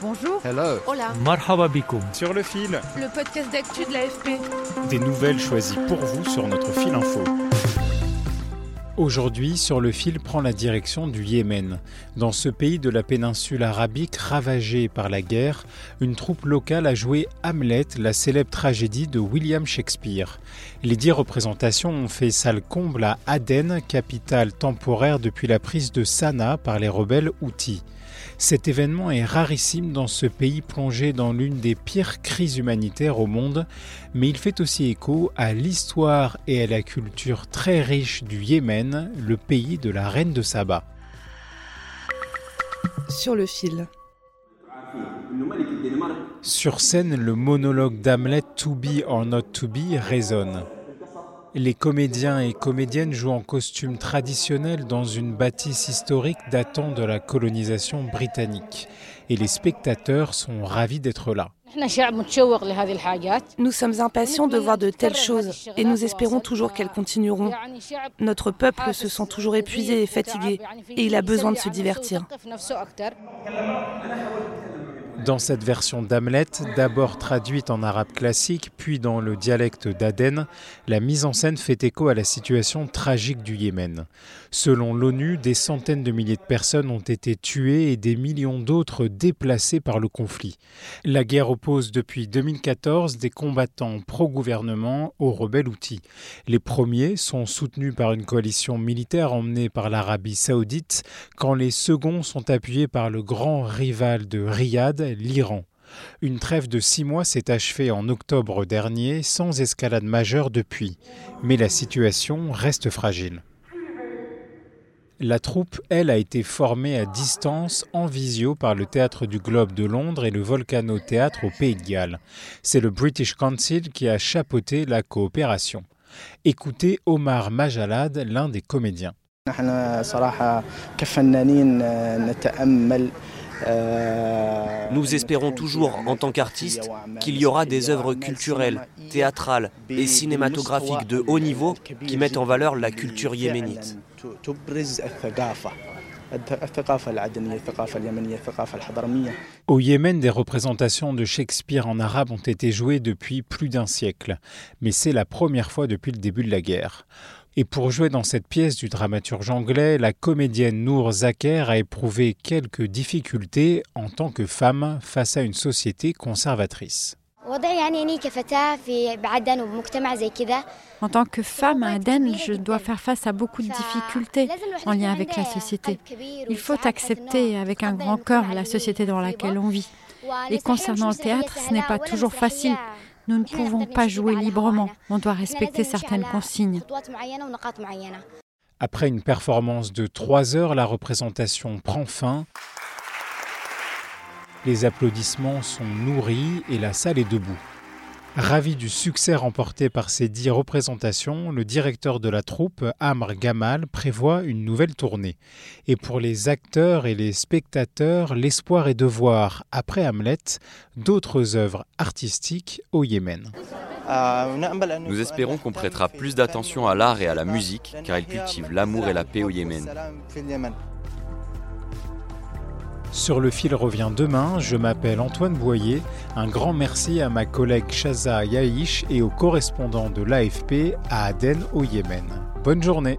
Bonjour. Hello. Hola. Marhaba. Sur le fil, Le podcast d'actu de l'AFP. des nouvelles choisies pour vous sur notre fil info. Aujourd'hui, sur le fil prend la direction du Yémen. Dans ce pays de la péninsule arabique ravagé par la guerre, une troupe locale a joué Hamlet, la célèbre tragédie de William Shakespeare. Les dix représentations ont fait salle comble à Aden, capitale temporaire depuis la prise de Sanaa par les rebelles Houthis. Cet événement est rarissime dans ce pays plongé dans l'une des pires crises humanitaires au monde, mais il fait aussi écho à l'histoire et à la culture très riche du Yémen, le pays de la reine de Saba. Sur le fil. Sur scène, le monologue d'Hamlet To be or not to be résonne. Les comédiens et comédiennes jouent en costume traditionnel dans une bâtisse historique datant de la colonisation britannique. Et les spectateurs sont ravis d'être là. Nous sommes impatients de voir de telles choses et nous espérons toujours qu'elles continueront. Notre peuple se sent toujours épuisé et fatigué et il a besoin de se divertir. Dans cette version d'Hamlet, d'abord traduite en arabe classique, puis dans le dialecte d'Aden, la mise en scène fait écho à la situation tragique du Yémen. Selon l'ONU, des centaines de milliers de personnes ont été tuées et des millions d'autres déplacées par le conflit. La guerre oppose depuis 2014 des combattants pro-gouvernement aux rebelles Houthis. Les premiers sont soutenus par une coalition militaire emmenée par l'Arabie saoudite, quand les seconds sont appuyés par le grand rival de Riyad, l'Iran. Une trêve de six mois s'est achevée en octobre dernier, sans escalade majeure depuis. Mais la situation reste fragile. La troupe, elle, a été formée à distance en visio par le Théâtre du Globe de Londres et le Volcano Théâtre au Pays de Galles. C'est le British Council qui a chapeauté la coopération. Écoutez Omar Majalad, l'un des comédiens. Nous espérons toujours, en tant qu'artistes, qu'il y aura des œuvres culturelles, théâtrales et cinématographiques de haut niveau qui mettent en valeur la culture yéménite. Au Yémen, des représentations de Shakespeare en arabe ont été jouées depuis plus d'un siècle, mais c'est la première fois depuis le début de la guerre. Et pour jouer dans cette pièce du dramaturge anglais, la comédienne Noor Zaker a éprouvé quelques difficultés en tant que femme face à une société conservatrice. En tant que femme à Aden, je dois faire face à beaucoup de difficultés en lien avec la société. Il faut accepter avec un grand cœur la société dans laquelle on vit. Et concernant le théâtre, ce n'est pas toujours facile. Nous ne pouvons pas jouer librement. On doit respecter certaines consignes. Après une performance de trois heures, la représentation prend fin. Les applaudissements sont nourris et la salle est debout. Ravi du succès remporté par ces dix représentations, le directeur de la troupe, Amr Gamal, prévoit une nouvelle tournée. Et pour les acteurs et les spectateurs, l'espoir est de voir, après Hamlet, d'autres œuvres artistiques au Yémen. Nous espérons qu'on prêtera plus d'attention à l'art et à la musique, car ils cultivent l'amour et la paix au Yémen. Sur le fil revient demain, je m'appelle Antoine Boyer. Un grand merci à ma collègue Shaza Yaïch et aux correspondants de l'AFP à Aden au Yémen. Bonne journée